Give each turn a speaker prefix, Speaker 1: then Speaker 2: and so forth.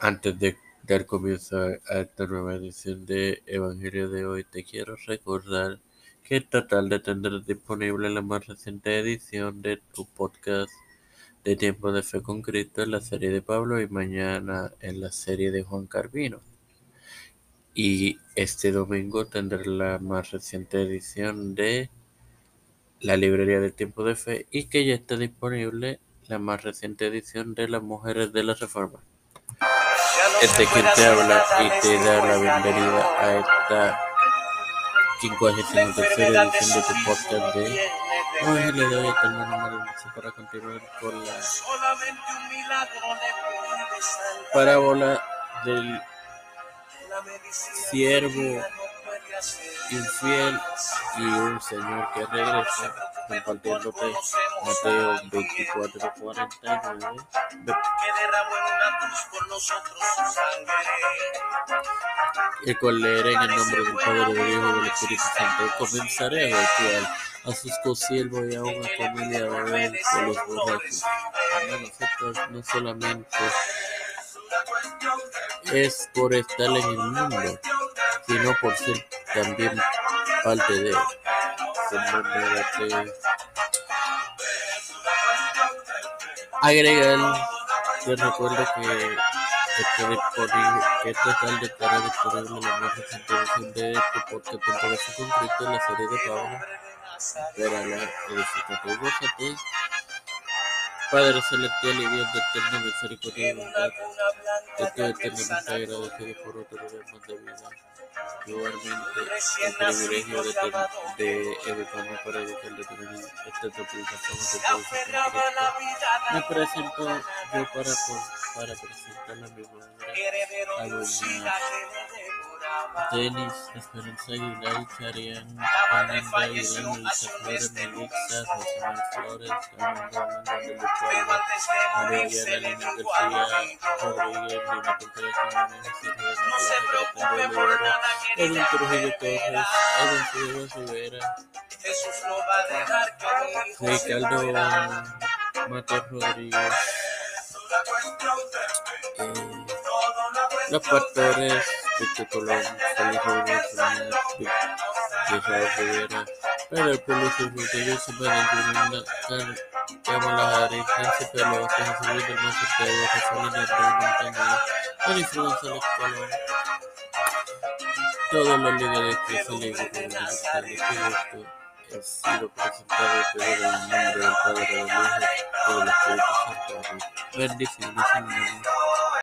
Speaker 1: Antes de dar comienzo a esta nueva edición de Evangelio de hoy, te quiero recordar que en total tendrás disponible la más reciente edición de tu podcast de Tiempo de Fe con Cristo en la serie de Pablo y mañana en la serie de Juan Carvino. Y este domingo tendrás la más reciente edición de la librería de Tiempo de Fe y que ya está disponible la más reciente edición de Las Mujeres de la Reforma. Este quien te habla y te da la bienvenida a esta 53 edición de tu podcast de Hoy le doy a terminar número para continuar con la parábola del siervo infiel y un señor que regresa compartiéndote Mateo 24, 49 el cual leeré en el nombre del Padre, del Hijo y del Espíritu Santo. Comenzaré a golpear a sus consiervos y a una familia de los borrachos. Nosotros no solamente es por estar en el mundo, sino por ser también parte de. Agregar te recuerdo que está disponible, que esta tarde estará disponible la más reciente edición de tu podcast Temporada Concreto en la serie de Pablo. Espérala, edifícate y gózate. Padre celestial y Dios de eterna misericordia y bondad, estoy eternamente agradecido por otro más de vida. Igualmente, el privilegio de, de educarme para educar de tener esta publicación de Me presento yo para, para presentar a mi madre, a doña Denis, Esperanza Aguilar, Charian, Amanda Aguilar, Melissa Flores, Melissa, José Manuel Flores, Puebla, María Lina García, Rodríguez, Contreras, Sergio Olivera, Edwin Trujillo Torres, Edwin Figueroa Rivera, Ricardo Mateo Rodríguez, eh, los pastores Víctor Colón, Félix Rodríguez Fernández, pero el pueblo se Nancy Pelosi, José Luis del Mazo Pedro, Rosalina Hernández Montañez, Jennifer González Colón, todos los líderes que se le de esto ha sido presentado todo el nombre del Padre, del Hijo Espíritu Santo. Bendiciones.